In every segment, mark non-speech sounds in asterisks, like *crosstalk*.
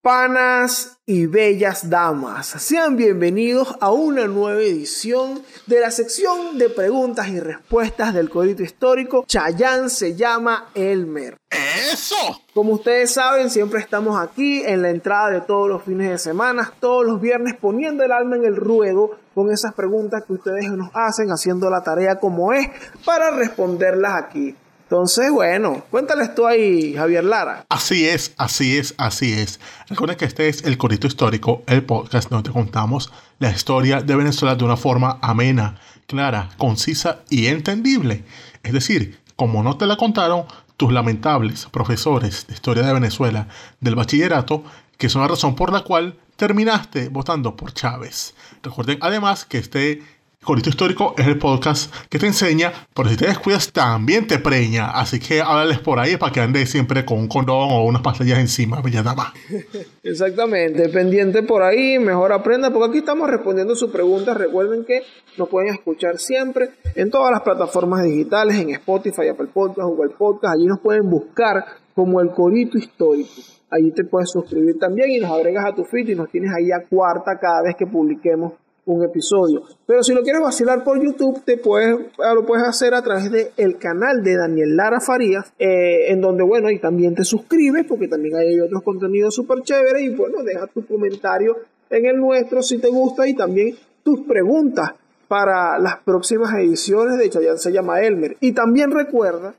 Panas y bellas damas, sean bienvenidos a una nueva edición de la sección de preguntas y respuestas del Corito Histórico. Chayán se llama Elmer. ¡Eso! Como ustedes saben, siempre estamos aquí en la entrada de todos los fines de semana, todos los viernes, poniendo el alma en el ruedo con esas preguntas que ustedes nos hacen, haciendo la tarea como es, para responderlas aquí. Entonces, bueno, cuéntales tú ahí, Javier Lara. Así es, así es, así es. Recuerden que este es el Corito Histórico, el podcast donde contamos la historia de Venezuela de una forma amena, clara, concisa y entendible. Es decir, como no te la contaron tus lamentables profesores de historia de Venezuela del bachillerato, que son la razón por la cual terminaste votando por Chávez. Recuerden además que este Corito Histórico es el podcast que te enseña, pero si te descuidas también te preña. Así que háblales por ahí para que andes siempre con un condón o unas pastillas encima, bella. *laughs* Exactamente, pendiente por ahí, mejor aprenda, porque aquí estamos respondiendo sus preguntas. Recuerden que nos pueden escuchar siempre en todas las plataformas digitales, en Spotify, Apple Podcast, Google Podcast. Allí nos pueden buscar como el Corito Histórico. Allí te puedes suscribir también y nos agregas a tu feed y nos tienes ahí a cuarta cada vez que publiquemos un episodio. Pero si lo quieres vacilar por YouTube, te puedes, ah, lo puedes hacer a través del el canal de Daniel Lara Farías, eh, en donde, bueno, y también te suscribes, porque también hay otros contenidos súper chéveres, y bueno, deja tu comentario en el nuestro si te gusta, y también tus preguntas para las próximas ediciones de Chayanne se llama Elmer. Y también recuerda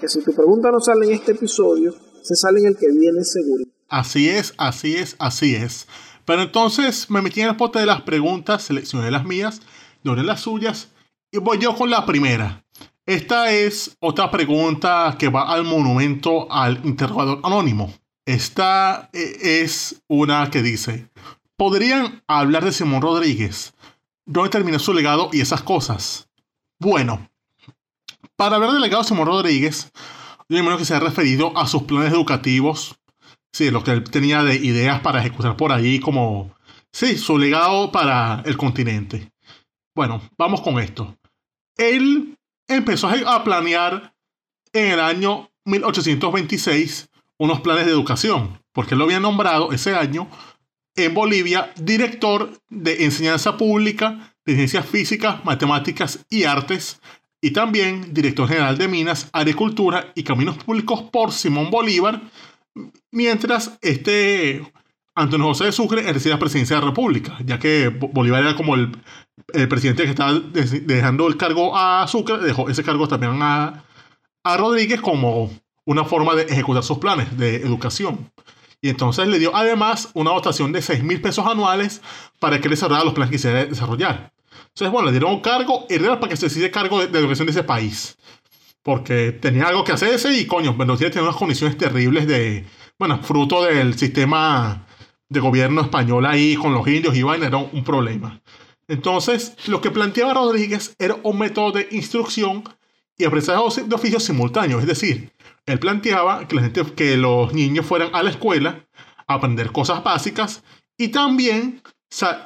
que si tu pregunta no sale en este episodio, se sale en el que viene seguro. Así es, así es, así es. Pero entonces me metí en el pote de las preguntas, seleccioné las mías, doné las suyas y voy yo con la primera. Esta es otra pregunta que va al monumento al interrogador anónimo. Esta eh, es una que dice, ¿podrían hablar de Simón Rodríguez? ¿Dónde terminó su legado y esas cosas? Bueno, para hablar del legado de Simón Rodríguez, yo menos que se ha referido a sus planes educativos, Sí, lo que él tenía de ideas para ejecutar por allí como, sí, su legado para el continente. Bueno, vamos con esto. Él empezó a planear en el año 1826 unos planes de educación, porque él lo había nombrado ese año en Bolivia director de enseñanza pública de ciencias físicas, matemáticas y artes, y también director general de minas, agricultura y caminos públicos por Simón Bolívar, Mientras este Antonio José de Sucre ejercía la presidencia de la República, ya que Bolívar era como el, presidente que estaba dejando el cargo a Sucre, dejó ese cargo también a, a Rodríguez como una forma de ejecutar sus planes de educación. Y entonces le dio además una dotación de 6 mil pesos anuales para que le desarrollara los planes que quisiera desarrollar. Entonces, bueno, le dieron un cargo y era para que se decide cargo de, de, educación de ese país. Porque tenía algo que hacer ese y coño, Venezuela tenía unas condiciones terribles de, bueno, fruto del sistema de gobierno español ahí con los indios y vaina, era un problema. Entonces, lo que planteaba Rodríguez era un método de instrucción y aprendizaje de oficios simultáneos. Es decir, él planteaba que, la gente, que los niños fueran a la escuela a aprender cosas básicas y también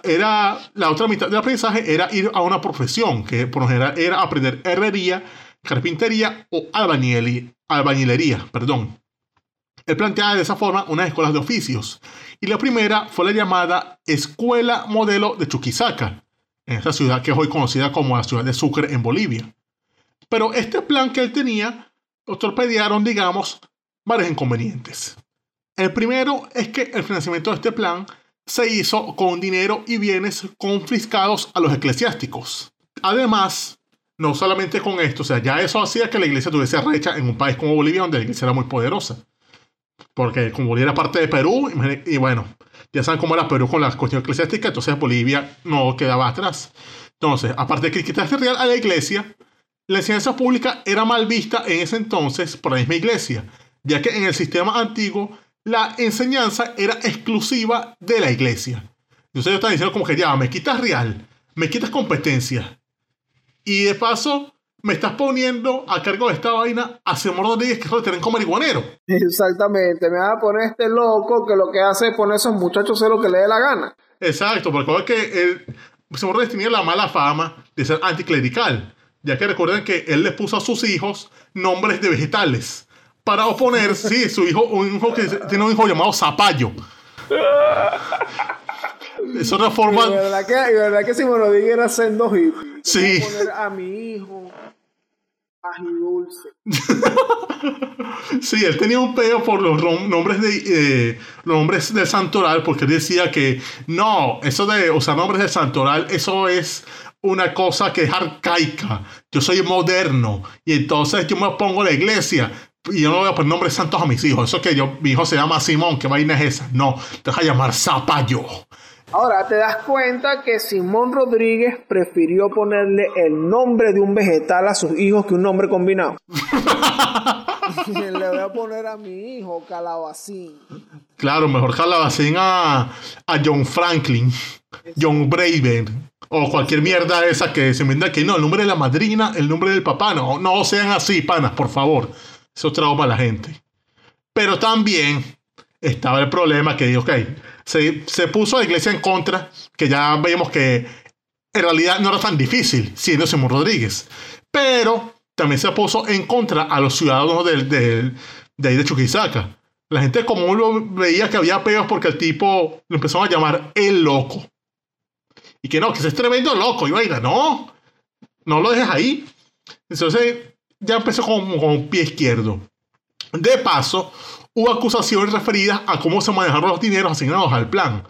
era la otra mitad del aprendizaje era ir a una profesión, que por lo general era aprender herrería, carpintería o albañilería. Perdón. Él planteaba de esa forma unas escuelas de oficios. Y la primera fue la llamada Escuela Modelo de Chuquisaca, en esa ciudad que es hoy conocida como la ciudad de Sucre en Bolivia. Pero este plan que él tenía lo torpedearon, digamos, varios inconvenientes. El primero es que el financiamiento de este plan se hizo con dinero y bienes confiscados a los eclesiásticos. Además, no solamente con esto, o sea, ya eso hacía que la iglesia tuviese recha en un país como Bolivia, donde la iglesia era muy poderosa. Porque como Bolivia era parte de Perú, y bueno, ya saben cómo era Perú con las cuestiones eclesiásticas, entonces Bolivia no quedaba atrás. Entonces, aparte de quitarse real a la iglesia, la enseñanza pública era mal vista en ese entonces por la misma iglesia, ya que en el sistema antiguo la enseñanza era exclusiva de la iglesia. Entonces ellos están diciendo como que ya, me quitas real, me quitas competencia. Y de paso, me estás poniendo a cargo de esta vaina a Simón Rodríguez, que es como marihuanero. Exactamente, me vas a poner este loco que lo que hace es poner a esos muchachos a lo que le dé la gana. Exacto, porque es que él, Simón Rodríguez tenía la mala fama de ser anticlerical, ya que recuerden que él le puso a sus hijos nombres de vegetales para oponer, *laughs* sí, su hijo, un hijo que tiene un hijo llamado Zapallo. Es una forma. Y de verdad que, y de verdad que Simón Rodríguez era sendo hippie. Sí. Poner a mi hijo agridulce. *laughs* Sí, él tenía un peo por los nombres de eh, nombres del santoral, porque él decía que no, eso de usar nombres del santoral, eso es una cosa que es arcaica. Yo soy moderno y entonces yo me pongo la iglesia y yo no voy a poner nombres santos a mis hijos. Eso que yo, mi hijo se llama Simón, ¿qué vaina es esa? No, te vas a llamar Zapallo. Ahora te das cuenta que Simón Rodríguez prefirió ponerle el nombre de un vegetal a sus hijos que un nombre combinado. *laughs* Le voy a poner a mi hijo calabacín. Claro, mejor calabacín a, a John Franklin, John Braven, o cualquier mierda esa que se inventa que no, el nombre de la madrina, el nombre del papá, no, no sean así, panas, por favor. Eso trauma a la gente. Pero también estaba el problema que, ok, se, se puso a la iglesia en contra, que ya veíamos que en realidad no era tan difícil, siendo Simón Rodríguez. Pero también se puso en contra a los ciudadanos del, del- de ahí de Chuquisaca. La gente común lo veía que había peos porque el tipo lo empezaron a llamar el loco. Y que no, que ese es tremendo loco. Y vaina, no, no lo dejes ahí. Entonces ya empezó con, con pie izquierdo. De paso, hubo acusaciones referidas a cómo se manejaron los dineros asignados al plan.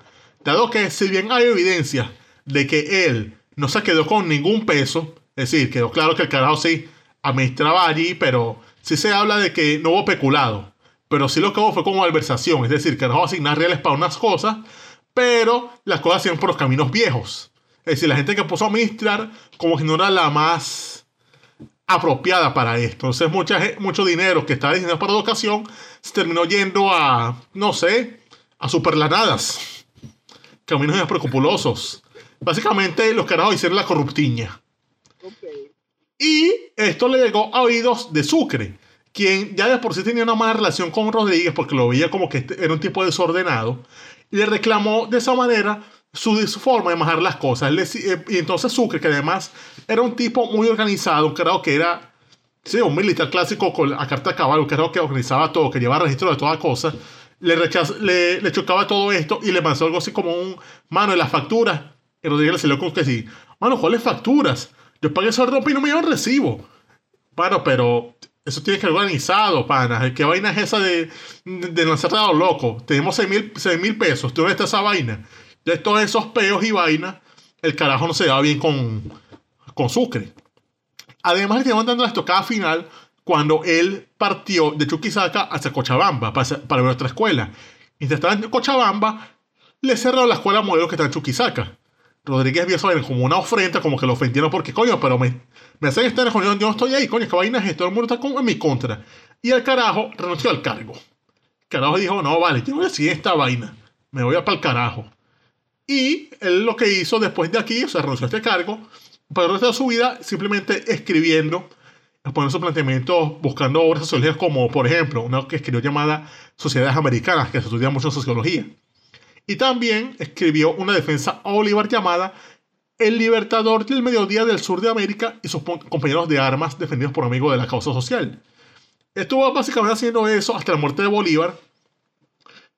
Dado que si bien hay evidencia de que él no se quedó con ningún peso, es decir, quedó claro que el carajo sí administraba allí, pero sí se habla de que no hubo peculado. Pero sí lo que hubo fue como malversación, es decir, carajo asignar reales para unas cosas, pero las cosas hacían por los caminos viejos. Es decir, la gente que puso a administrar como que no era la más apropiada para esto. Entonces, mucha, mucho dinero que estaba destinado para educación se terminó yendo a, no sé, a superlanadas, caminos inescrupulosos. Básicamente, los carajos hicieron la corruptiña. Y esto le llegó a oídos de Sucre, quien ya de por sí tenía una mala relación con Rodríguez porque lo veía como que este era un tipo desordenado, y le reclamó de esa manera su, forma de manejar las cosas. Eh, y entonces Sucre, que además era un tipo muy organizado, carajo que era sí, un militar clásico con la carta de caballo, carajo que organizaba todo, que llevaba registro de toda cosa, le, rechaz- le, le chocaba todo esto y le lanzó algo así como un mano de las facturas. Y Rodríguez le salió con que sí, mano, ¿cuáles facturas? Yo pagué esa ropa y no me dio recibo. Bueno, pero eso tiene que ser organizado, pana. ¿Qué vaina es esa de, de lanzarte a lo loco? Tenemos 6 mil, seis mil pesos. ¿Tú dónde está esa vaina? De todos esos peos y vainas, el carajo no se va bien con, con Sucre. Además, le estaban dando la estocada final cuando él partió de Chuquisaca hacia Cochabamba para, para otra escuela. Mientras estaba en Cochabamba, le cerraron la escuela modelo que está en Chuquisaca. Rodríguez vio eso como una ofrenda, como que lo ofendieron porque, coño, pero me, me hacen estar yo, yo no estoy ahí, coño, qué vaina es todo el mundo está con- en mi contra. Y el carajo renunció al cargo. El carajo dijo, no, vale, yo voy a seguir esta vaina, me voy a para el carajo. Y él lo que hizo después de aquí, o sea, renunció a este cargo, para el resto de su vida simplemente escribiendo, exponiendo sus planteamientos, buscando obras sociológicas como, por ejemplo, una que escribió llamada Sociedades Americanas, que se estudia mucho en sociología. Y también escribió una defensa a Bolívar llamada El Libertador del Mediodía del Sur de América y sus compañeros de armas defendidos por amigos de la causa social. Estuvo básicamente haciendo eso hasta la muerte de Bolívar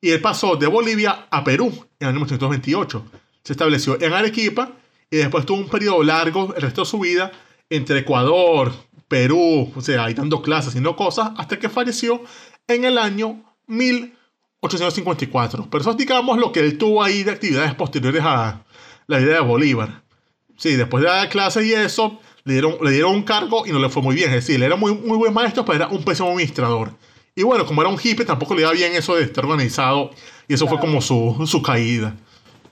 y él pasó de Bolivia a Perú en el año 1928. Se estableció en Arequipa y después tuvo un periodo largo, el resto de su vida, entre Ecuador, Perú, o sea, ahí dando clases, haciendo cosas, hasta que falleció en el año 1854. Pero eso es, digamos, lo que él tuvo ahí de actividades posteriores a la vida de Bolívar. Sí, después de dar clases y eso, le dieron, le dieron un cargo y no le fue muy bien. Es decir, él era muy, muy buen maestro, pero era un pésimo administrador. Y bueno, como era un hippie, tampoco le iba bien eso de estar organizado. Y eso fue como su, su caída.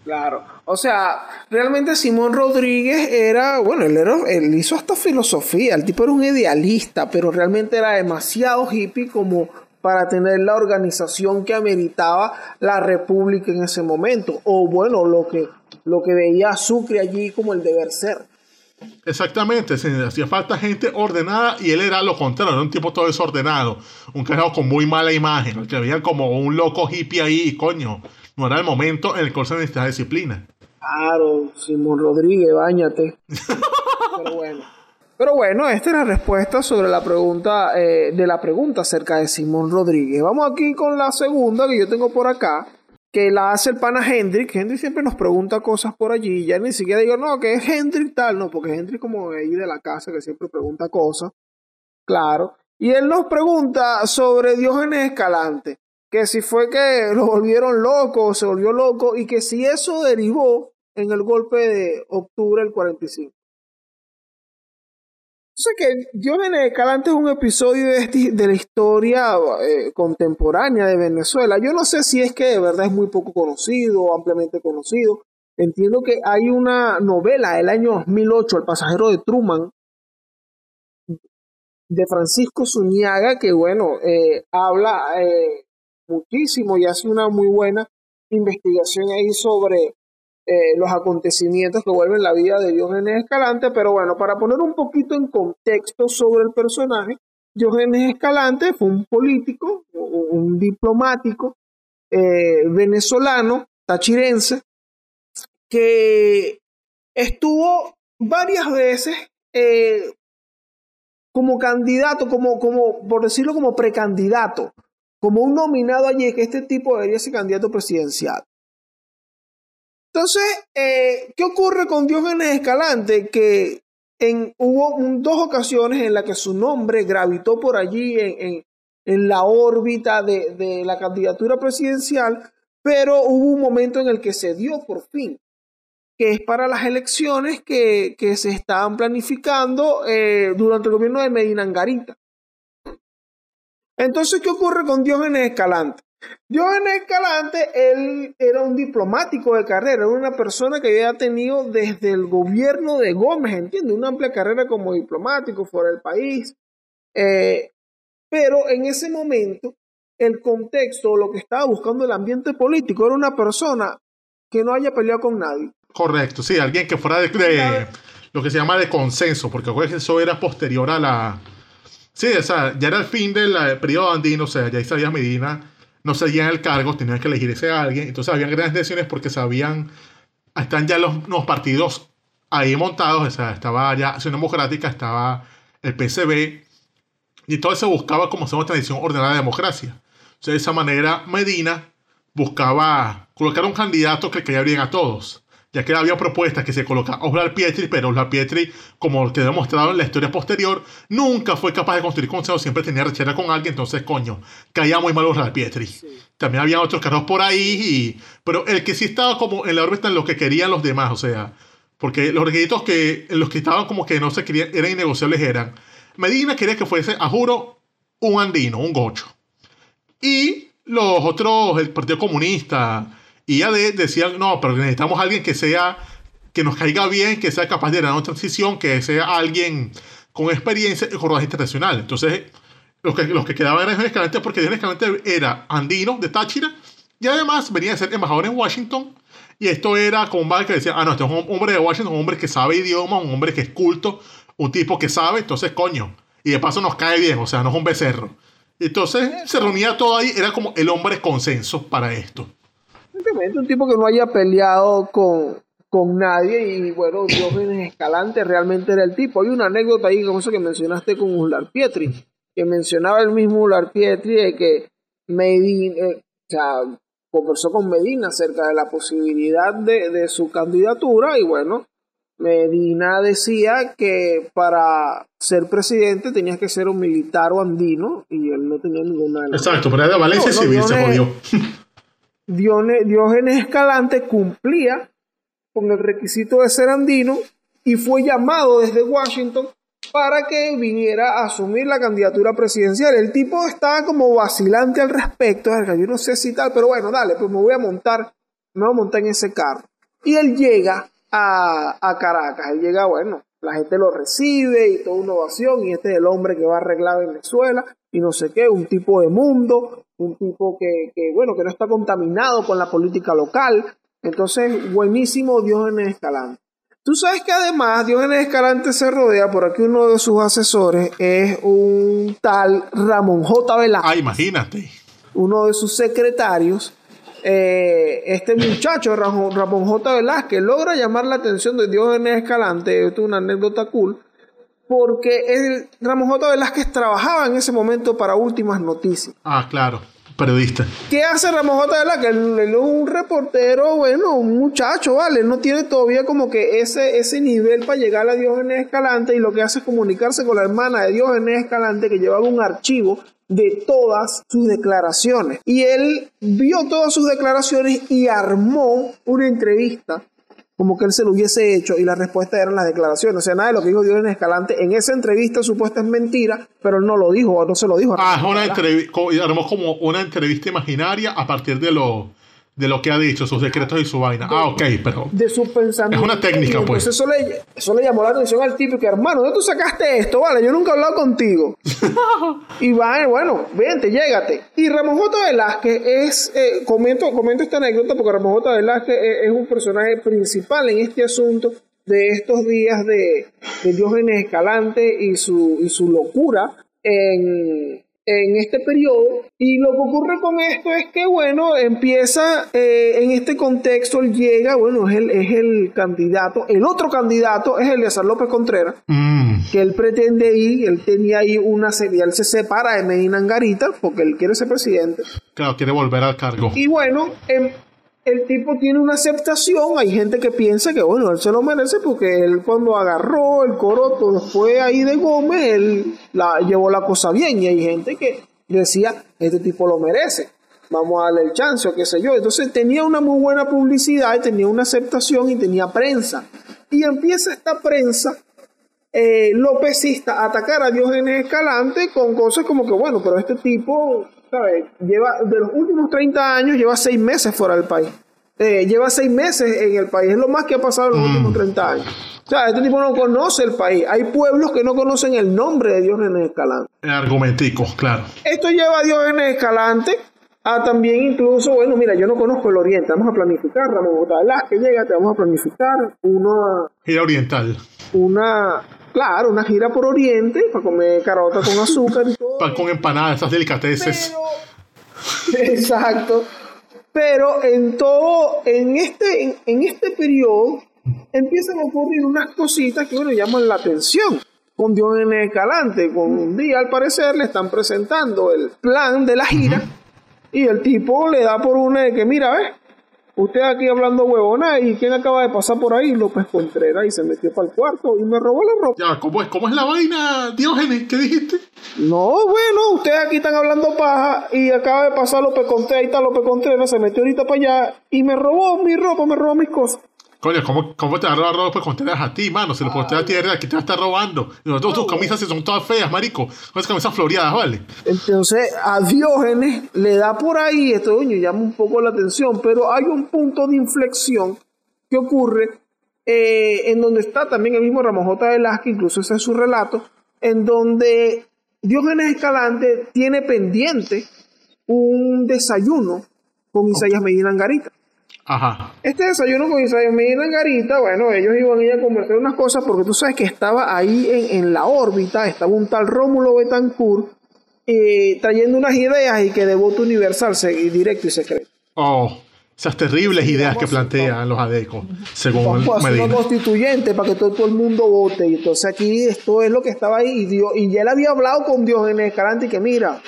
Claro. O sea, realmente Simón Rodríguez era, bueno, él, era, él hizo hasta filosofía, el tipo era un idealista, pero realmente era demasiado hippie como para tener la organización que ameritaba la república en ese momento. O bueno, lo que lo que veía Sucre allí como el deber ser. Exactamente, se hacía falta gente ordenada y él era lo contrario, era un tipo todo desordenado, un carajo con muy mala imagen, que veía como un loco hippie ahí coño, no era el momento en el cual se necesitaba disciplina. Claro, Simón Rodríguez, bañate. Pero bueno. Pero bueno, esta es la respuesta sobre la pregunta eh, de la pregunta acerca de Simón Rodríguez. Vamos aquí con la segunda que yo tengo por acá, que la hace el pana Hendrik. Hendrik siempre nos pregunta cosas por allí. Ya ni siquiera digo, no, que es Hendrik tal, no, porque Hendrik como ahí de la casa que siempre pregunta cosas. Claro. Y él nos pregunta sobre Diógenes Escalante, que si fue que lo volvieron loco, se volvió loco, y que si eso derivó en el golpe de octubre del 45. Sé que Diógenes Escalante es un episodio de, de la historia eh, contemporánea de Venezuela. Yo no sé si es que de verdad es muy poco conocido o ampliamente conocido. Entiendo que hay una novela del año 2008, El pasajero de Truman, de Francisco Zuñaga, que bueno, eh, habla eh, muchísimo y hace una muy buena investigación ahí sobre eh, los acontecimientos que vuelven la vida de Diógenes Escalante, pero bueno, para poner un poquito en contexto sobre el personaje, Diógenes Escalante fue un político, un diplomático eh, venezolano, tachirense, que estuvo varias veces eh, como candidato, como, como, por decirlo como precandidato, como un nominado allí, que este tipo debería ser candidato presidencial. Entonces, eh, ¿qué ocurre con Diógenes Escalante? Que hubo dos ocasiones en las que su nombre gravitó por allí en, la órbita de, la candidatura presidencial, pero hubo un momento en el que se dio por fin, que es para las elecciones que, se estaban planificando eh, durante el gobierno de Medina Angarita. Entonces, ¿qué ocurre con Diógenes Escalante? Diógenes Escalante, él era un diplomático de carrera, era una persona que había tenido desde el gobierno de Gómez, entiende, una amplia carrera como diplomático fuera del país. Eh, pero en ese momento, el contexto, lo que estaba buscando el ambiente político, era una persona que no haya peleado con nadie. Correcto, sí, alguien que fuera de, lo que se llama de consenso, porque eso era posterior a la... Sí, o sea, ya era el fin del periodo andino, o sea, ya sabía Medina no seguían el cargo, tenían que elegir ese alguien. Entonces habían grandes decisiones porque sabían, están ya los, los partidos ahí montados, estaba ya Acción Democrática, estaba el PCB, y todo eso buscaba como ser una tradición ordenada de democracia. De esa manera Medina buscaba colocar un candidato que caía bien a todos ya que había propuestas que se coloca Oslar Pietri, pero Oslar Pietri, como quedó demostrado en la historia posterior, nunca fue capaz de construir consenso, siempre tenía rechera con alguien, entonces, coño, caía muy mal Oslar Pietri. También había otros carros por ahí, pero el que sí estaba como en la órbita en lo que querían los demás, o sea, porque los requisitos que, en los que estaban como que no se querían, eran innegociables, eran, Medina quería que fuese, a juro, un andino, un gocho. Y los otros, el Partido Comunista, y AD decían, no, pero necesitamos a alguien que sea, que nos caiga bien, que sea capaz de dar una transición, que sea alguien con experiencia en rodaje internacional. Entonces, los que, los que quedaban eran Escalante porque Escalante era andino de Táchira y además venía a ser embajador en Washington. Y esto era como un que decía, ah, no, este es un hombre de Washington, un hombre que sabe idioma, un hombre que es culto, un tipo que sabe, entonces coño. Y de paso nos cae bien, o sea, no es un becerro. Entonces se reunía todo ahí, era como el hombre consenso para esto un tipo que no haya peleado con, con nadie y bueno, Diógenes Escalante realmente era el tipo. Hay una anécdota ahí como eso que mencionaste con Ular Pietri, que mencionaba el mismo Ular Pietri de que Medina, eh, o sea, conversó con Medina acerca de la posibilidad de, de su candidatura y bueno, Medina decía que para ser presidente tenías que ser un militar o andino y él no tenía ninguna de Exacto, pero era de Valencia Civil, se jodió. Diógenes Escalante cumplía con el requisito de ser andino y fue llamado desde Washington para que viniera a asumir la candidatura presidencial. El tipo estaba como vacilante al respecto, yo no sé si tal, pero bueno, dale, pues me voy a montar, me voy a montar en ese carro. Y él llega a, Caracas, él llega, bueno, la gente lo recibe y toda una ovación, y este es el hombre que va a arreglar Venezuela, y no sé qué, un tipo de mundo, un tipo que, bueno, que no está contaminado con la política local, Entonces, buenísimo Diógenes Escalante. Tú sabes que además Diógenes Escalante se rodea por aquí uno de sus asesores es un tal Ramón J. Velázquez. Ah, imagínate. Uno de sus secretarios. Eh, este muchacho, Ramón, Ramón J. Velázquez, logra llamar la atención de Diógenes Escalante. Esto es una anécdota cool. Porque el, Ramón J. Velázquez trabajaba en ese momento para Últimas Noticias. Ah, claro periodista. ¿Qué hace Ramón J. Velázquez? Que él es un reportero, bueno, un muchacho, ¿vale? No tiene todavía como que ese, ese nivel para llegar a Diógenes Escalante y lo que hace es comunicarse con la hermana de Diógenes Escalante que llevaba un archivo de todas sus declaraciones. Y él vio todas sus declaraciones y armó una entrevista como que él se lo hubiese hecho y la respuesta eran las declaraciones. O sea, nada de lo que dijo Dios Escalante en esa entrevista supuesta es mentira, pero él no lo dijo, o no se lo dijo. Ah, es una entrevista, como una entrevista imaginaria a partir de lo de lo que ha dicho, sus decretos y su vaina. ah, ok, pero. De su pensamiento. Es una técnica, pues. Eso le, eso le llamó la atención al tipo que, hermano, ¿dónde tú sacaste esto? Vale, yo nunca he hablado contigo. *laughs* y va, bueno, vente, llégate. Y Ramón J. Velázquez es. Eh, comento, comento esta anécdota porque Ramón J. Velázquez es, un personaje principal en este asunto de estos días de, de Diógenes Escalante y su, y su locura en, en este periodo. Y lo que ocurre con esto es que, bueno, empieza eh, en este contexto, él llega, bueno, es el, es el candidato, el otro candidato es Eleazar López Contreras, mm. que él pretende ir, él tenía ahí una serie, él se separa de Medina Angarita porque él quiere ser presidente. Claro, quiere volver al cargo. Y bueno, en, el tipo tiene una aceptación. Hay gente que piensa que, bueno, él se lo merece porque él cuando agarró el coroto después ahí de Gómez, él la, llevó la cosa bien. Y hay gente que decía, este tipo lo merece. Vamos a darle el chance o qué sé yo. Entonces tenía una muy buena publicidad, tenía una aceptación y tenía prensa. Y empieza esta prensa eh, a atacar a Diógenes Escalante con cosas como que, bueno, pero este tipo Lleva, de los últimos 30 años, lleva 6 meses fuera del país. Eh, lleva 6 meses en el país. Es lo más que ha pasado en los mm. últimos 30 años. O sea, este tipo no conoce el país. Hay pueblos que no conocen el nombre de Diógenes Escalante. Argumentico, claro. Esto lleva a Diógenes Escalante a también incluso, bueno, mira, yo no conozco el Oriente. Vamos a planificar, Ramón que llega, te vamos a planificar una... Gira oriental. Una Claro, una gira por Oriente para comer carota con azúcar y todo. Pan con empanadas, esas delicateces. exacto. Pero en todo, en este, en, este periodo, empiezan a ocurrir unas cositas que, bueno, llaman la atención. Con en Escalante, con un día al parecer le están presentando el plan de la gira y el tipo le da por una de que, mira, ves, Usted aquí hablando huevona y quién acaba de pasar por ahí, López Contreras, y se metió para el cuarto y me robó la ropa. Ya, ¿cómo es, cómo es la vaina, Diógenes? ¿Qué dijiste? No, bueno, ustedes aquí están hablando paja y acaba de pasar López Contreras, ahí está López Contreras, se metió ahorita para allá y me robó mi ropa, me robó mis cosas. Coño, ¿cómo, ¿cómo, te va a robar ropa con tener a ti, mano? Si lo pones a tierra, aquí te va a estar robando. Y nosotros tus camisas son todas feas, marico. Con esas camisas floreadas, ¿vale? Entonces, a Diógenes le da por ahí, esto coño, llama un poco la atención, pero hay un punto de inflexión que ocurre eh, en donde está también el mismo Ramón J. Velázquez, incluso ese es su relato, en donde Diógenes Escalante tiene pendiente un desayuno con Isaías Medina Angarita. Ajá. Este desayuno con Israel Medina Garita, bueno, ellos iban a ir a conversar unas cosas porque tú sabes que estaba ahí en, la órbita, estaba un tal Rómulo Betancourt eh, trayendo unas ideas y que de voto universal, directo y secreto. Oh, esas terribles ideas que plantean los adecos, según Vamos a constituyente para que todo, el mundo vote. Y entonces aquí esto es lo que estaba ahí. Y, Dios, y ya él había hablado con Dios en Escalante y que mira,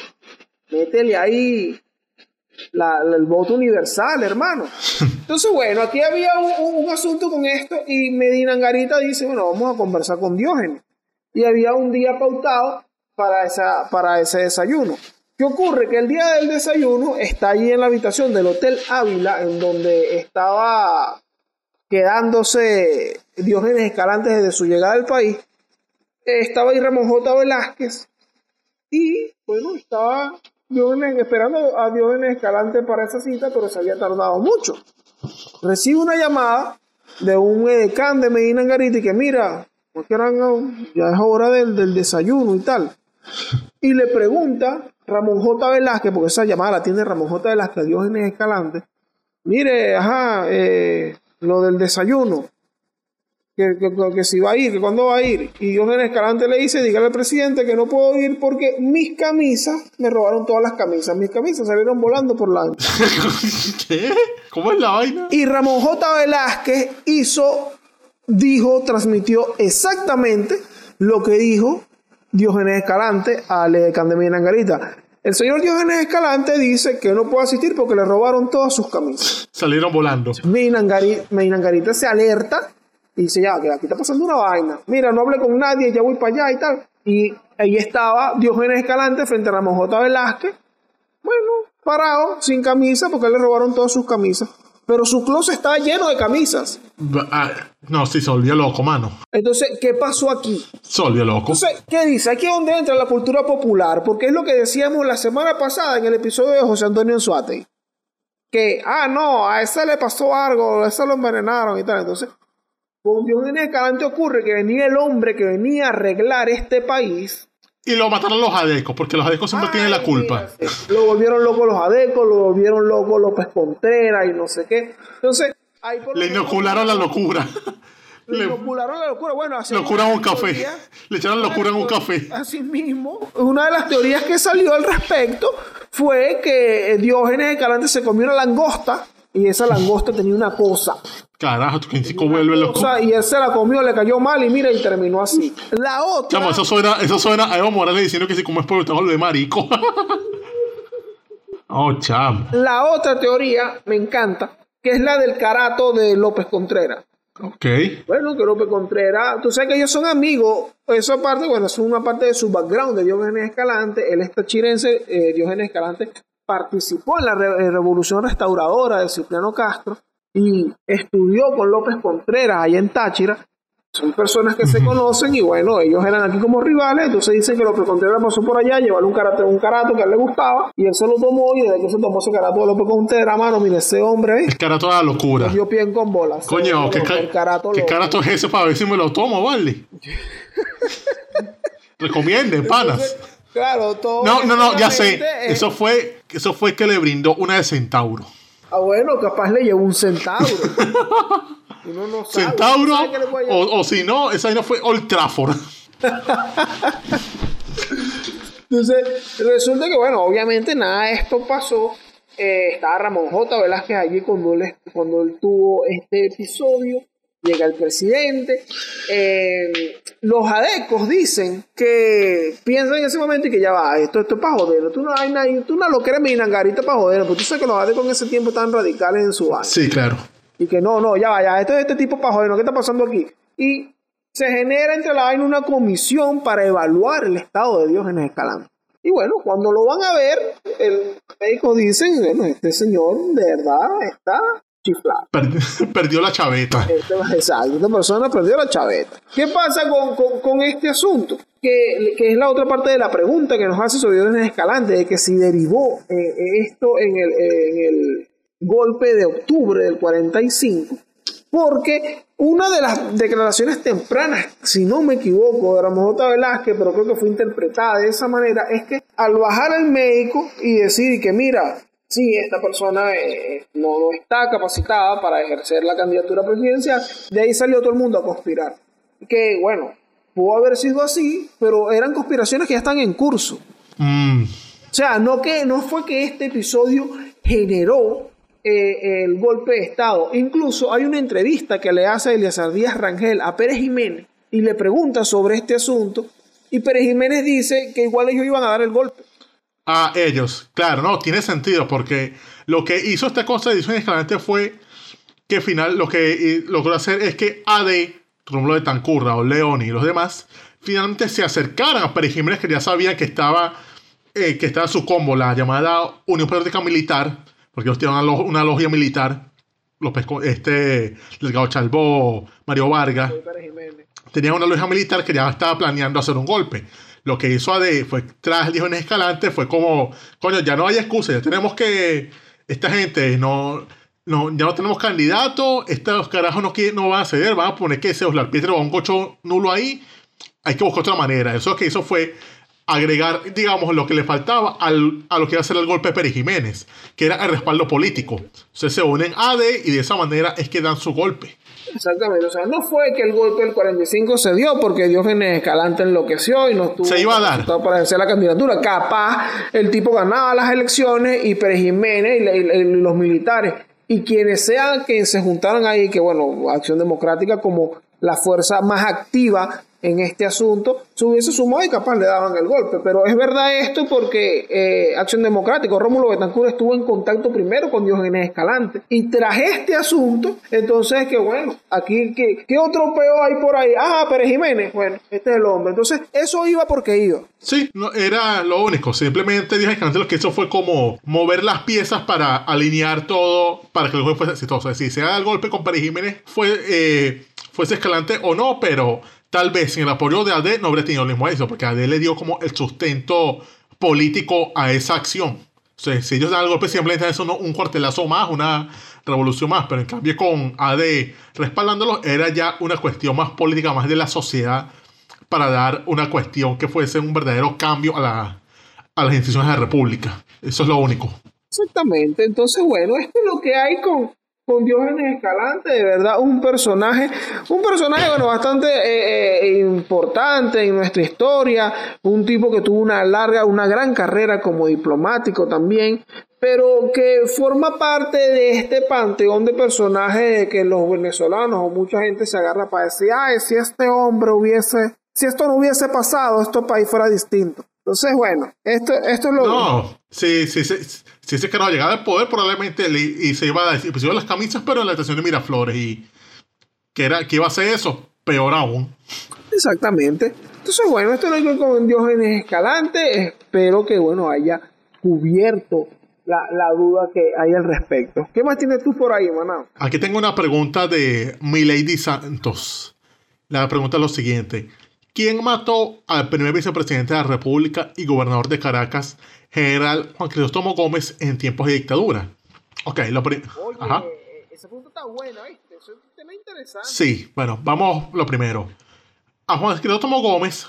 métele ahí el voto universal, hermano. Entonces, bueno, aquí había un, asunto con esto y Medina Angarita dice, bueno, vamos a conversar con Diógenes. Y había un día pautado para, esa, para ese desayuno. ¿Qué ocurre? Que el día del desayuno está allí en la habitación del Hotel Ávila, en donde estaba quedándose Diógenes Escalante desde su llegada al país. Estaba ahí Ramón J. Velázquez y, bueno, estaba esperando a Diógenes Escalante para esa cita, pero se había tardado mucho. Recibe una llamada de un edecán de Medina Garita y que mira, ya es hora del, del desayuno y tal. Y le pregunta Ramón J. Velázquez, porque esa llamada la tiene Ramón J. Velázquez, Diógenes Escalante, mire, ajá, eh, lo del desayuno, que, que, que si va a ir, que cuándo va a ir. Y Diógenes Escalante le dice, dígale al presidente que no puedo ir porque mis camisas, me robaron todas las camisas, mis camisas salieron volando por la... *laughs* ¿Qué? ¿Cómo es la vaina? Y Ramón J. Velázquez hizo, dijo, transmitió exactamente lo que dijo Diógenes Escalante a Candemir Angarita. El señor Diógenes Escalante dice que no puede asistir porque le robaron todas sus camisas. Salieron volando. Meinangarita se alerta y dice, ya, que aquí está pasando una vaina. Mira, no hablé con nadie, ya voy para allá y tal. Y ahí estaba Diógenes Escalante frente a Ramón J. Velázquez. Bueno, parado, sin camisa, porque le robaron todas sus camisas. Pero su closet estaba lleno de camisas. Ah, no, sí, se volvió loco, mano. Entonces, ¿qué pasó aquí? Se volvió loco. Entonces, ¿qué dice? Aquí es donde entra la cultura popular, porque es lo que decíamos la semana pasada en el episodio de José Antonio Enzuate. Que, ah, no, a ese le pasó algo, a ese lo envenenaron y tal. Entonces, con Diógenes Escalante ocurre que venía el hombre que venía a arreglar este país. Y lo mataron los adecos, porque los adecos siempre Ay, tienen la culpa. Lo volvieron loco los adecos, lo volvieron loco López Contreras y no sé qué. Entonces, ahí por lo Le inocularon la locura. Le Le inocularon la locura. Bueno, así locura en un café. teoría- Le echaron locura en un café. Así mismo, una de las teorías que salió al respecto fue que Diógenes Escalante se comió una langosta y esa langosta tenía una cosa. Carajo, tu quintico vuelve loco. cosa, y él se la comió, le cayó mal y mira, y terminó así. La otra, Chamo, eso suena, eso suena a Evo Morales diciendo que si como es por te vuelve marico. *laughs* oh, chamo. la otra teoría me encanta, que es la del carato de López Contreras. Ok. Bueno, que López Contreras, tú sabes que ellos son amigos, esa parte, bueno, es una parte de su background de Diógenes Escalante, él es tachirense, eh, Diógenes Escalante participó en la re- eh, revolución restauradora de Cipriano Castro y estudió con López Contreras allá en Táchira. Son personas que se conocen y bueno, ellos eran aquí como rivales, entonces dicen que López Contreras pasó por allá, llevarle un carato, un carato que a él le gustaba y él se lo tomó y desde que se tomó ese carato de López Contreras, mano, mire, ese hombre, ¿eh? El carato de la locura. Dio pie con bolas. Coño, ¿qué, ca- carato ¿qué carato es ese para ver si me lo tomo, vale? *laughs* Recomienden, panas. Claro, todo. No, no, no, ya sé. es- Eso fue, eso fue que le brindó una de centauro. Ah, bueno, capaz le llevó un centauro. *laughs* Uno no sabe. Centauro, uno sabe o, o si no, esa no fue Old Trafford. *laughs* Entonces, resulta que, bueno, obviamente nada de esto pasó. Eh, estaba Ramón J. Velázquez allí cuando él, cuando él tuvo este episodio. Llega el presidente. Eh, los adecos dicen que piensan en ese momento y que ya va, esto, esto es para joder. Tú no, hay nadie, tú no lo crees minangarita para joder, porque tú sabes que los adecos en ese tiempo estaban radicales en su vaina. Sí, claro. Y que no, no, ya va, ya, esto es este tipo para joder. ¿qué está pasando aquí? Y se genera entre la vaina una comisión para evaluar el estado de Diógenes Escalante. Y bueno, cuando lo van a ver, el médico dicen, bueno, este señor de verdad está chiflado. Perdi- *laughs* perdió la chaveta. Exacto, esta persona perdió la chaveta. ¿Qué pasa con, con- con este asunto? Que, que es la otra parte de la pregunta que nos hace sobre Diógenes Escalante, de que si derivó eh, eh, esto en el, eh, en el golpe de octubre del 45, porque una de las declaraciones tempranas, si no me equivoco, de Ramón J. Velázquez, pero creo que fue interpretada de esa manera, es que al bajar el médico y decir que mira, sí, esta persona eh, no, no está capacitada para ejercer la candidatura presidencial, de ahí salió todo el mundo a conspirar. Que bueno, pudo haber sido así, pero eran conspiraciones que ya están en curso. Mm, O sea, no, que, no fue que este episodio generó eh, el golpe de Estado. Incluso hay una entrevista que le hace Eliazar Díaz Rangel a Pérez Jiménez y le pregunta sobre este asunto. Y Pérez Jiménez dice que igual ellos iban a dar el golpe. A ellos. Claro, no, tiene sentido porque lo que hizo esta cosa de edición escalante fue que al final lo que eh, logró hacer es que AD, Rómulo de Tancurra o León y los demás, finalmente se acercaran a Pérez Jiménez que ya sabían que estaba, eh, que estaba su combo, la llamada Unión Patriótica Militar, porque ellos tienen una, lo- una logia militar, López, Co- este, Delgado Chalbó, Mario Vargas, Pérez Jiménez. tenía una logia militar que ya estaba planeando hacer un golpe. Lo que hizo AD fue, tras Diógenes Escalante, fue como, coño, ya no hay excusa, ya tenemos que, esta gente no, no ya no tenemos candidato, estos carajos no, quieren, no van a ceder, van a poner que ese Oslar Pietro va un cocho nulo ahí, hay que buscar otra manera. Eso que hizo fue agregar, digamos, lo que le faltaba al, a lo que iba a ser el golpe de Pérez Jiménez, que era el respaldo político. Entonces se unen AD y de esa manera es que dan su golpe. Exactamente, o sea, no fue que el golpe del 45 se dio porque Diógenes Escalante enloqueció y no estuvo se iba a dar para vencer la candidatura. Capaz el tipo ganaba las elecciones y Pérez Jiménez y, los militares y quienes sean que se juntaron ahí, que bueno, Acción Democrática como la fuerza más activa en este asunto, se hubiese sumado y capaz le daban el golpe. Pero es verdad esto porque eh, Acción Democrática, Rómulo Betancourt estuvo en contacto primero con Diógenes Escalante. Y tras este asunto, entonces que bueno, aquí, ¿qué, qué otro peo hay por ahí? Ah, Pérez Jiménez. Bueno, este es el hombre. Entonces, eso iba porque iba. Sí, no, era lo único. Simplemente Diógenes Escalante lo que hizo fue como mover las piezas para alinear todo para que el juego fuese exitoso. Es decir, sea el golpe con Pérez Jiménez fue, eh, fuese Escalante o no, pero tal vez sin el apoyo de AD no habría tenido el mismo éxito, porque AD le dio como el sustento político a esa acción. O sea, si ellos dan el golpe, simplemente eso no un cuartelazo más, una revolución más, pero en cambio con AD respaldándolo era ya una cuestión más política, más de la sociedad, para dar una cuestión que fuese un verdadero cambio a, la, a las instituciones de la República. Eso es lo único. Exactamente, entonces bueno, esto *laughs* es lo que hay con, con Diógenes Escalante, de verdad, un personaje, un personaje, bueno, bastante eh, eh, importante en nuestra historia, un tipo que tuvo una larga, una gran carrera como diplomático también, pero que forma parte de este panteón de personajes que los venezolanos o mucha gente se agarra para decir, ay, si este hombre hubiese, si esto no hubiese pasado, este país fuera distinto. Entonces, bueno, esto, esto es lo... No, sí, sí, sí si ese no llegaba al poder, probablemente le, y se iba a decir, pues iba a las camisas, pero en la estación de Miraflores. Y que, era, que iba a ser eso, peor aún. Exactamente. Entonces, bueno, esto es lo que con Diógenes Escalante. Espero que, bueno, haya cubierto la, la, duda que hay al respecto. ¿Qué más tienes tú por ahí, maná? Aquí tengo una pregunta de Milady Santos. La pregunta es lo siguiente. ¿Quién mató al primer vicepresidente de la República y gobernador de Caracas general Juan Cristóbal Gómez en tiempos de dictadura. Ok, lo primero. Ajá. Ese punto está bueno, ¿viste? Eso es un tema interesante. Sí, bueno, vamos lo primero. A Juan Cristóbal Gómez,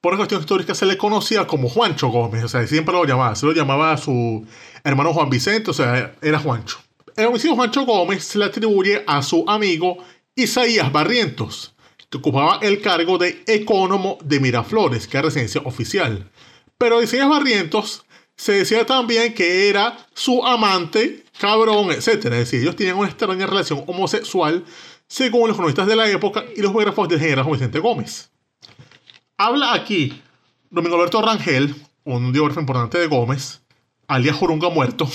por una cuestión histórica, se le conocía como Juancho Gómez, o sea, siempre lo llamaba, se lo llamaba a su hermano Juan Vicente, o sea, era Juancho. El homicidio Juancho Gómez se le atribuye a su amigo Isaías Barrientos, que ocupaba el cargo de ecónomo de Miraflores, que era residencia oficial. Pero Isaías Barrientos se decía también que era su amante, cabrón, etc. Es decir, ellos tenían una extraña relación homosexual, según los cronistas de la época y los biógrafos del general Vicente Gómez. Habla aquí Domingo Alberto Rangel, un biógrafo importante de Gómez, alias Jurunga muerto,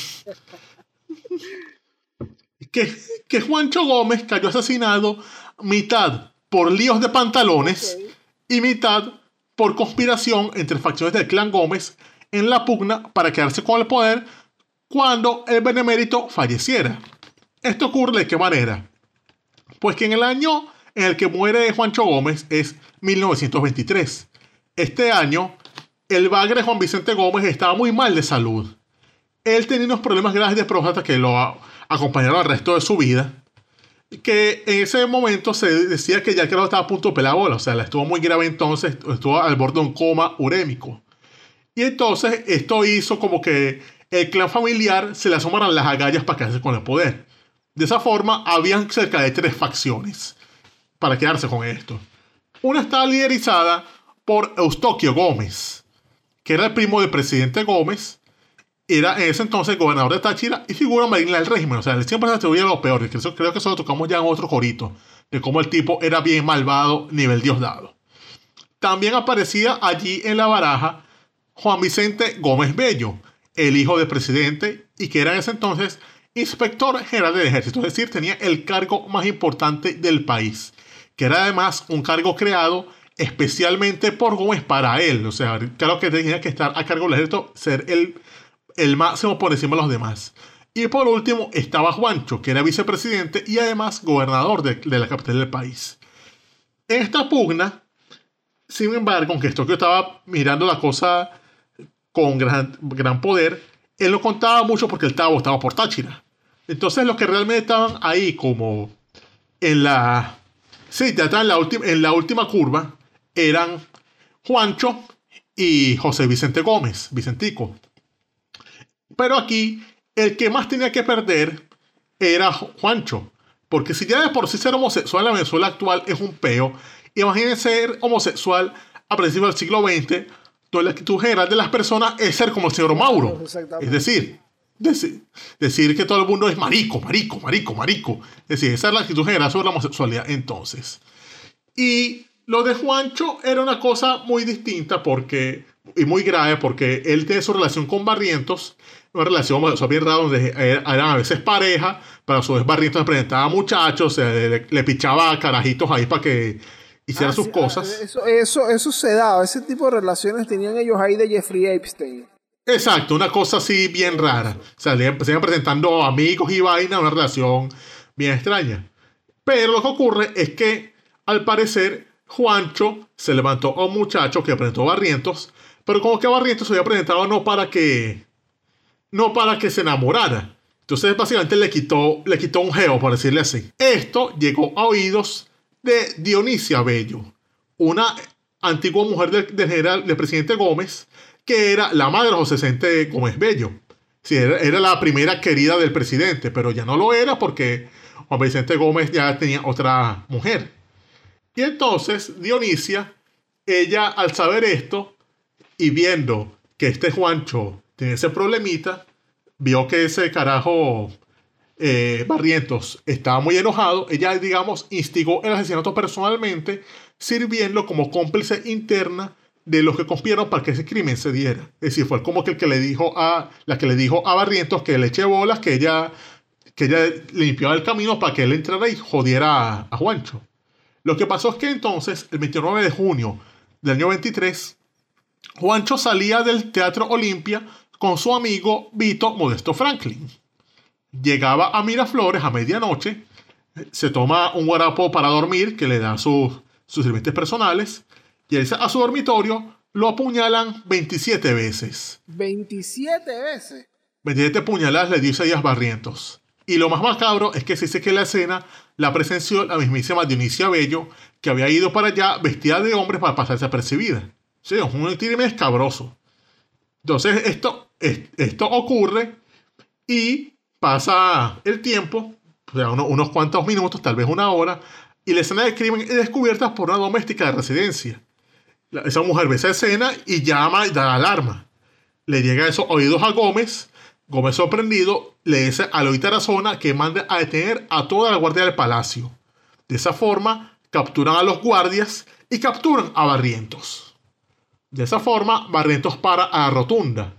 *laughs* que, que Juancho Gómez cayó asesinado mitad por líos de pantalones y mitad por conspiración entre facciones del clan Gómez en la pugna para quedarse con el poder cuando el benemérito falleciera. ¿Esto ocurre de qué manera? Pues que en el año en el que muere Juancho Gómez es 1923. Este año, el bagre Juan Vicente Gómez estaba muy mal de salud. Él tenía unos problemas graves de próstata que lo acompañaron al resto de su vida. Que en ese momento se decía que ya que estaba a punto de pelar bola. O sea, estuvo muy grave entonces, estuvo al borde de un coma urémico. Y entonces esto hizo como que el clan familiar se le asomaran las agallas para quedarse con el poder. De esa forma, habían cerca de tres facciones para quedarse con esto. Una estaba liderizada por Eustoquio Gómez, que era el primo del presidente Gómez, era en ese entonces gobernador de Táchira y figura marina del régimen. O sea, siempre se atribuía a lo peor. Creo, creo que eso lo tocamos ya en otro corito, de cómo el tipo era bien malvado, nivel Diosdado. También aparecía allí en la baraja Juan Vicente Gómez Bello, el hijo del presidente y que era en ese entonces inspector general del ejército, es decir, tenía el cargo más importante del país, que era además un cargo creado especialmente por Gómez para él, o sea, claro que tenía que estar a cargo del ejército, ser el, el máximo por encima de los demás. Y por último estaba Juancho, que era vicepresidente y además gobernador de, la capital del país. En esta pugna, sin embargo, aunque esto que estaba mirando la cosa con gran, gran poder, él no contaba mucho porque él estaba votado por Táchira. Entonces los que realmente estaban ahí como en la... Sí, ya en la, última, en la última curva eran Juancho y José Vicente Gómez, Vicentico. Pero aquí el que más tenía que perder era Juancho. Porque si ya de por sí ser homosexual en la Venezuela actual es un peo, imagínense ser homosexual a principios del siglo XX, donde la actitud general de las personas es ser como el señor Mauro. Es decir, decir, decir que todo el mundo es marico, marico, marico, marico. Es decir, esa es la actitud general sobre la homosexualidad entonces. Y lo de Juancho era una cosa muy distinta porque, y muy grave porque él tiene su relación con Barrientos, una relación bien rara donde eran a veces pareja, pero a su vez Barrientos presentaba muchachos, le, le, pichaba carajitos ahí para que hiciera ah, sus cosas. Ah, eso, eso, eso se daba, ese tipo de relaciones tenían ellos ahí de Jeffrey Epstein. Exacto, una cosa así bien rara. O sea, le iban presentando amigos y vaina, una relación bien extraña. Pero lo que ocurre es que, al parecer, Juancho se levantó a un muchacho que presentó Barrientos, pero como que Barrientos se había presentado no para que. no para que se enamorara. Entonces, básicamente le quitó, le quitó un geo, por decirle así. Esto llegó a oídos de Dionisia Bello, una antigua mujer del, general, del presidente Gómez, que era la madre de José Gómez Bello. Sí, era, era, la primera querida del presidente, pero ya no lo era porque Juan Vicente Gómez ya tenía otra mujer. Y entonces Dionisia, ella al saber esto y viendo que este Juancho tiene ese problemita, vio que ese carajo eh, Barrientos estaba muy enojado, ella, digamos, instigó el asesinato personalmente, sirviendo como cómplice interna de los que conspiraron para que ese crimen se diera. Es decir, fue como que el que le dijo a la que le dijo a Barrientos que le eche bolas, que ella que ella limpiaba el camino para que él entrara y jodiera a Juancho. Lo que pasó es que entonces, el 29 de junio del año 23, Juancho salía del Teatro Olimpia con su amigo Vito Modesto Franklin. Llegaba a Miraflores a medianoche, se toma un guarapo para dormir que le da sus, sus sirvientes personales y a su dormitorio lo apuñalan 27 veces. 27 veces. 27 puñaladas le dio Díaz Barrientos. Y lo más macabro es que se dice que la escena la presenció la mismísima Dionisia Bello, que había ido para allá vestida de hombre para pasarse apercibida. Sí, es un crimen escabroso. Entonces, esto, esto ocurre y pasa el tiempo, o sea, unos cuantos minutos, tal vez una hora, y la escena del crimen es descubierta por una doméstica de residencia. Esa mujer ve esa escena y llama y da alarma. Le llega esos oídos a Gómez, Gómez sorprendido le dice a Loy Tarazona que mande a detener a toda la guardia del palacio. De esa forma, capturan a los guardias y capturan a Barrientos. De esa forma, Barrientos para a la rotunda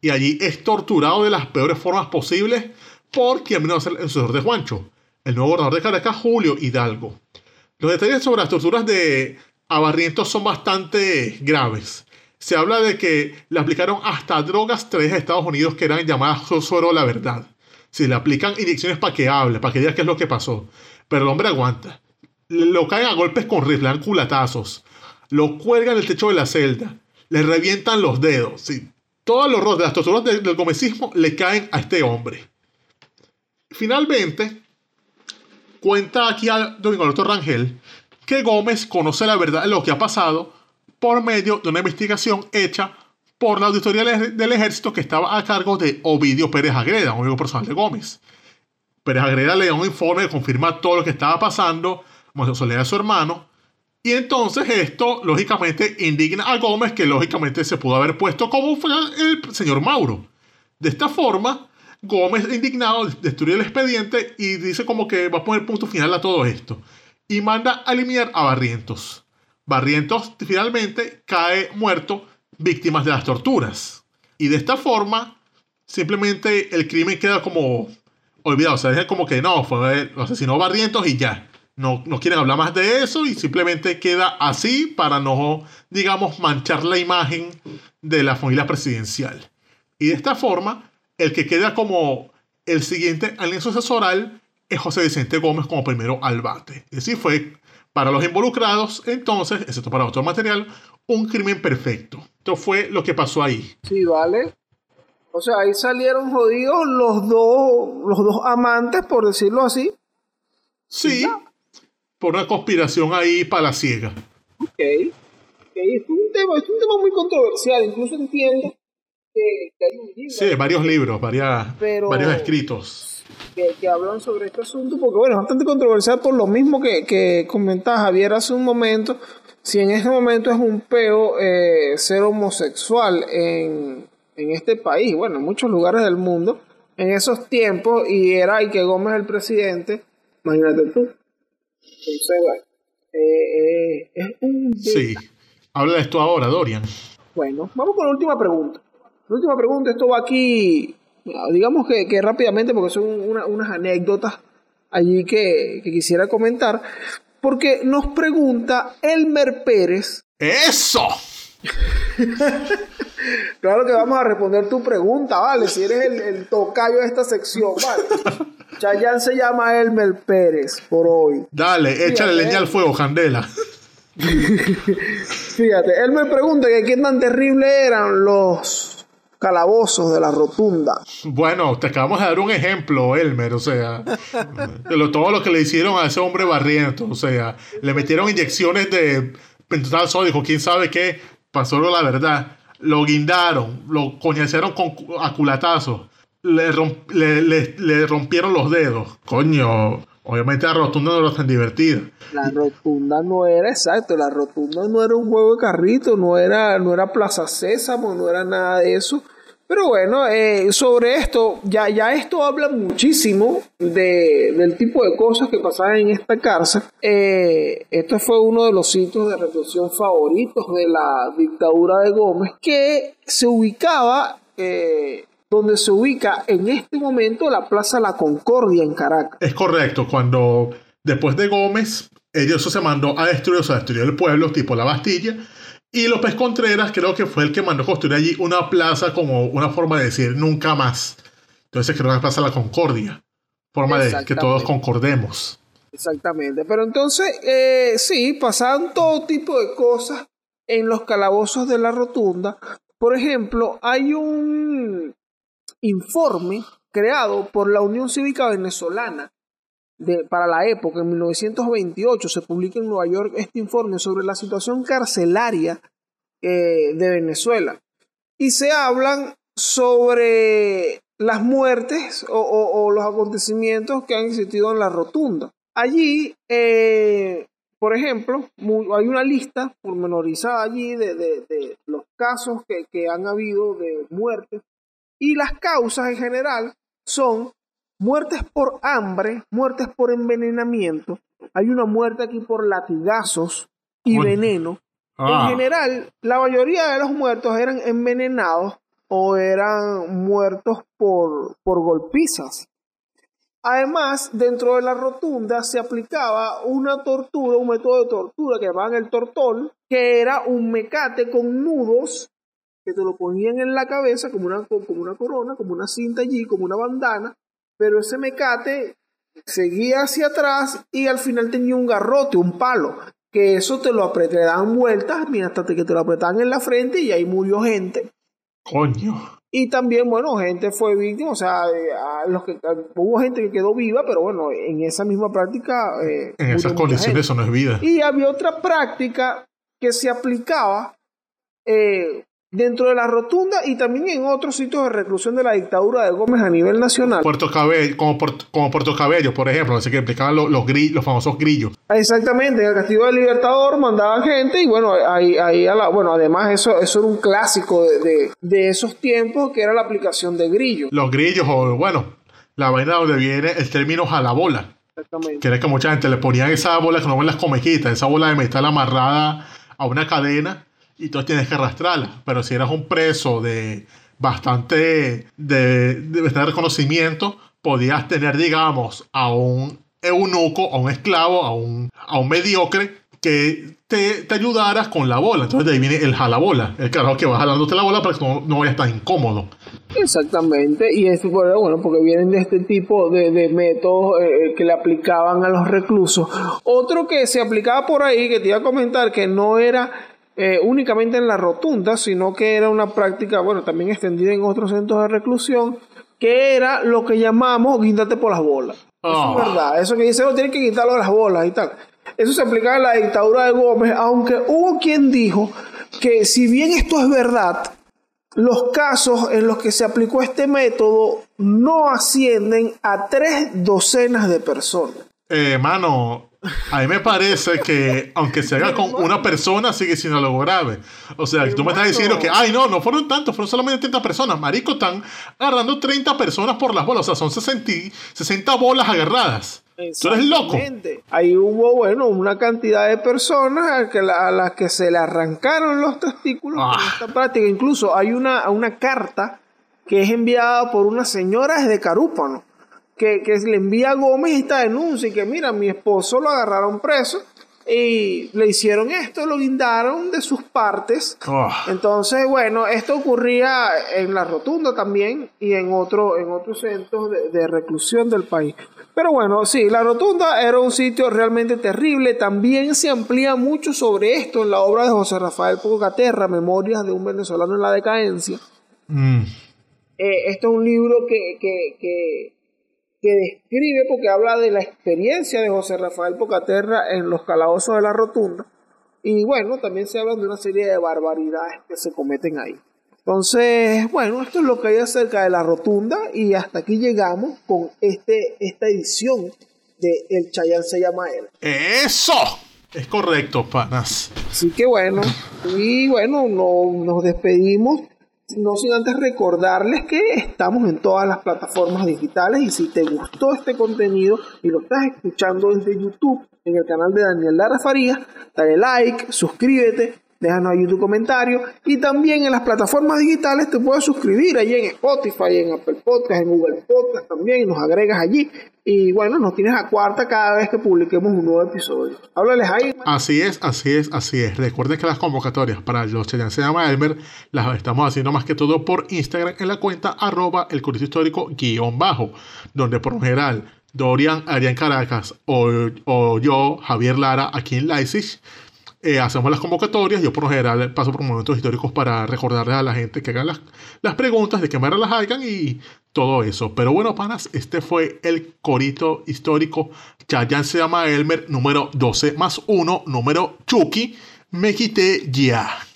y allí es torturado de las peores formas posibles por quien vino a ser el sucesor de Juancho, el nuevo gobernador de Caracas, Julio Hidalgo. Los detalles sobre las torturas de Barrientos son bastante graves se habla de que le aplicaron hasta drogas tres de Estados Unidos que eran llamadas suero la verdad. Si le aplican inyecciones para que hable, para que diga qué es lo que pasó. Pero el hombre aguanta. Lo caen a golpes con rifle, culatazos. Lo cuelgan en el techo de la celda. Le revientan los dedos. Sí. Todos los rostros de las torturas del gomecismo le caen a este hombre. Finalmente, cuenta aquí a Domingo Alberto Rangel que Gómez conoce la verdad de lo que ha pasado por medio de una investigación hecha por la auditoría del ejército que estaba a cargo de Ovidio Pérez Agreda, un amigo personal de Gómez. Pérez Agreda le da un informe que confirma todo lo que estaba pasando, como solía su hermano, y entonces esto, lógicamente, indigna a Gómez, que lógicamente se pudo haber puesto como fue el señor Mauro. De esta forma, Gómez, indignado, destruye el expediente y dice como que va a poner punto final a todo esto. Y manda a eliminar a Barrientos. Barrientos finalmente cae muerto víctimas de las torturas. Y de esta forma, simplemente el crimen queda como olvidado. O sea, es como que no, fue, lo asesinó Barrientos y ya. No, no quieren hablar más de eso y simplemente queda así para no, digamos, manchar la imagen de la familia presidencial. Y de esta forma, el que queda como el siguiente alianza sucesoral es José Vicente Gómez como primero al bate. Y así fue para los involucrados, entonces, excepto para otro material, un crimen perfecto. Esto fue lo que pasó ahí. Sí, vale. O sea, ahí salieron jodidos los dos, los dos amantes, por decirlo así. Sí, por una conspiración ahí para la ciega. Ok. okay. Es un tema, es un tema muy controversial, incluso entiendo que, hay un libro. Sí, varios libros, varias, varios escritos. Que, hablan sobre este asunto, porque bueno, es bastante controversial por lo mismo que, que comentaba Javier hace un momento, si en este momento es un peo eh, ser homosexual en, en este país, bueno, en muchos lugares del mundo, en esos tiempos, y era que Gómez el presidente, imagínate tú. Entonces, bueno, eh, eh, es un... Sí, habla de esto ahora, Dorian. Bueno, vamos con la última pregunta. La última pregunta, esto va aquí, digamos que, que rápidamente, porque son unas anécdotas allí que, que quisiera comentar, porque nos pregunta Elmer Pérez. ¡Eso! *laughs* claro que vamos a responder tu pregunta, ¿vale? Si eres el, tocayo de esta sección, ¿vale? Chayanne se llama Elmer Pérez por hoy. Dale, échale leña al fuego, Candela. *laughs* Fíjate, él me pregunta que qué tan terrible eran los calabozos de la rotunda. Bueno, te acabamos de dar un ejemplo, Elmer, o sea, de todo lo que le hicieron a ese hombre barriento, o sea, le metieron inyecciones de pentotal sódico, quién sabe qué, pasó la verdad. Lo guindaron, lo coñaceron con le, le, le, rompieron los dedos. Coño, obviamente la rotunda no era tan divertida. La rotunda no era exacto, la rotunda no era un juego de carrito, no era, no era Plaza Sésamo, no era nada de eso. Pero bueno, eh, sobre esto, ya, ya esto habla muchísimo de, del tipo de cosas que pasaban en esta cárcel. Eh, esto fue uno de los sitios de reclusión favoritos de la dictadura de Gómez, que se ubicaba, eh, donde se ubica en este momento la Plaza La Concordia en Caracas. Es correcto, cuando después de Gómez, ellos se mandó a destruir, o sea, a destruir el pueblo, tipo la Bastilla y López Contreras creo que fue el que mandó construir allí una plaza como una forma de decir nunca más. Entonces que la Plaza La Concordia. Forma de que todos concordemos. Exactamente. Pero entonces, eh, sí, pasaban todo tipo de cosas en los calabozos de la rotunda. Por ejemplo, hay un informe creado por la Unión Cívica Venezolana para la época, en 1928, se publica en Nueva York este informe sobre la situación carcelaria eh, de Venezuela. Y se hablan sobre las muertes o, los acontecimientos que han existido en la rotunda. Allí, eh, por ejemplo, hay una lista pormenorizada allí de, los casos que, que han habido de muertes y las causas en general son Muertes por hambre, muertes por envenenamiento. Hay una muerte aquí por latigazos y veneno. En ah. general, la mayoría de los muertos eran envenenados o eran muertos por, por golpizas. Además, dentro de la rotunda se aplicaba una tortura, un método de tortura que llamaban el tortol, que era un mecate con nudos que te lo ponían en la cabeza como una, como una corona, como una cinta allí, como una bandana, pero ese mecate seguía hacia atrás y al final tenía un garrote, un palo, que eso te lo apretaban daban vueltas, mira, hasta que te lo apretaban en la frente y ahí murió gente. Coño. Y también, bueno, gente fue víctima, o sea, los que, hubo gente que quedó viva, pero bueno, en esa misma práctica... Eh, en esas condiciones eso no es vida. Y había otra práctica que se aplicaba eh, dentro de la rotunda y también en otros sitios de reclusión de la dictadura de Gómez a nivel nacional. Puerto Cabello, como, como Puerto Cabello, por ejemplo, así que explicaban los, los, los, famosos grillos. Exactamente, en el Castillo del Libertador mandaban gente y bueno, ahí, ahí bueno, además eso, eso era un clásico de, de, esos tiempos que era la aplicación de grillos. Los grillos, o bueno, la vaina donde viene el término jalabola. Exactamente. Que era que mucha gente le ponían esa bola que no ven las comequitas, esa bola de metal amarrada a una cadena y tú tienes que arrastrarla. Pero si eras un preso de bastante de, de, reconocimiento, podías tener, digamos, a un eunuco, a un esclavo, a un, a un mediocre que te, te ayudaras con la bola. Entonces de ahí viene el jalabola, el carajo que va jalándote la bola para que no, no vayas tan incómodo. Exactamente, y es bueno, porque vienen de este tipo de, de métodos eh, que le aplicaban a los reclusos. Otro que se aplicaba por ahí, que te iba a comentar, que no era eh, únicamente en la rotunda, sino que era una práctica, bueno, también extendida en otros centros de reclusión, que era lo que llamamos guindate por las bolas. Eso es ah. verdad, eso que dice, no, tienen que quitarlo las bolas y tal. Eso se aplicaba en la dictadura de Gómez, aunque hubo quien dijo que si bien esto es verdad, los casos en los que se aplicó este método no ascienden a tres docenas de personas. Eh, mano, a mí me parece que aunque se haga con una persona, sigue siendo algo grave. O sea, tú me estás diciendo que, ay, no, no fueron tantos, fueron solamente 30 personas. Marico, están agarrando 30 personas por las bolas. O sea, son 60, 60 bolas agarradas. Tú eres loco. Ahí hubo, bueno, una cantidad de personas a, que las que se le arrancaron los testículos ah. esta práctica. Incluso hay una, una carta que es enviada por una señora desde Carúpano, que, que le envía a Gómez esta denuncia y que, mira, mi esposo lo agarraron preso y le hicieron esto, lo guindaron de sus partes. Ah. Entonces, bueno, esto ocurría en la rotunda también y en, otro, en otros centros de reclusión del país. Pero bueno, sí, la rotunda era un sitio realmente terrible. También se amplía mucho sobre esto en la obra de José Rafael Pogaterra, Memorias de un venezolano en la decadencia. Mm. Eh, esto es un libro que, que, describe, porque habla de la experiencia de José Rafael Pocaterra en los calabozos de la rotunda. Y bueno, también se habla de una serie de barbaridades que se cometen ahí. Entonces, bueno, esto es lo que hay acerca de la rotunda y hasta aquí llegamos con este, esta edición de El Chayán se llama él. ¡Eso! Es correcto, panas. Así que bueno, y bueno, no, nos despedimos. No sin antes recordarles que estamos en todas las plataformas digitales y si te gustó este contenido y lo estás escuchando desde YouTube en el canal de Daniel Lara Farías, dale like, suscríbete déjanos ahí tu comentario. Y también en las plataformas digitales te puedes suscribir allí en Spotify, en Apple Podcast, en Google Podcast también, y nos agregas allí. Y bueno, nos tienes a cuarta cada vez que publiquemos un nuevo episodio. Háblales ahí. Así es, así es, así es. Recuerden que las convocatorias para los se llama Elmer las estamos haciendo más que todo por Instagram en la cuenta arroba el histórico guion bajo, donde por general Dorian, Arián Caracas o, o yo, Javier Lara, aquí en Leipzig, eh, hacemos las convocatorias. Yo por lo general paso por momentos históricos para recordarles a la gente que hagan las, las preguntas, de qué manera las hagan y todo eso. Pero bueno, panas, este fue el corito histórico. ya se llama Elmer, número 12 más 1, número Chucky. Me quité ya.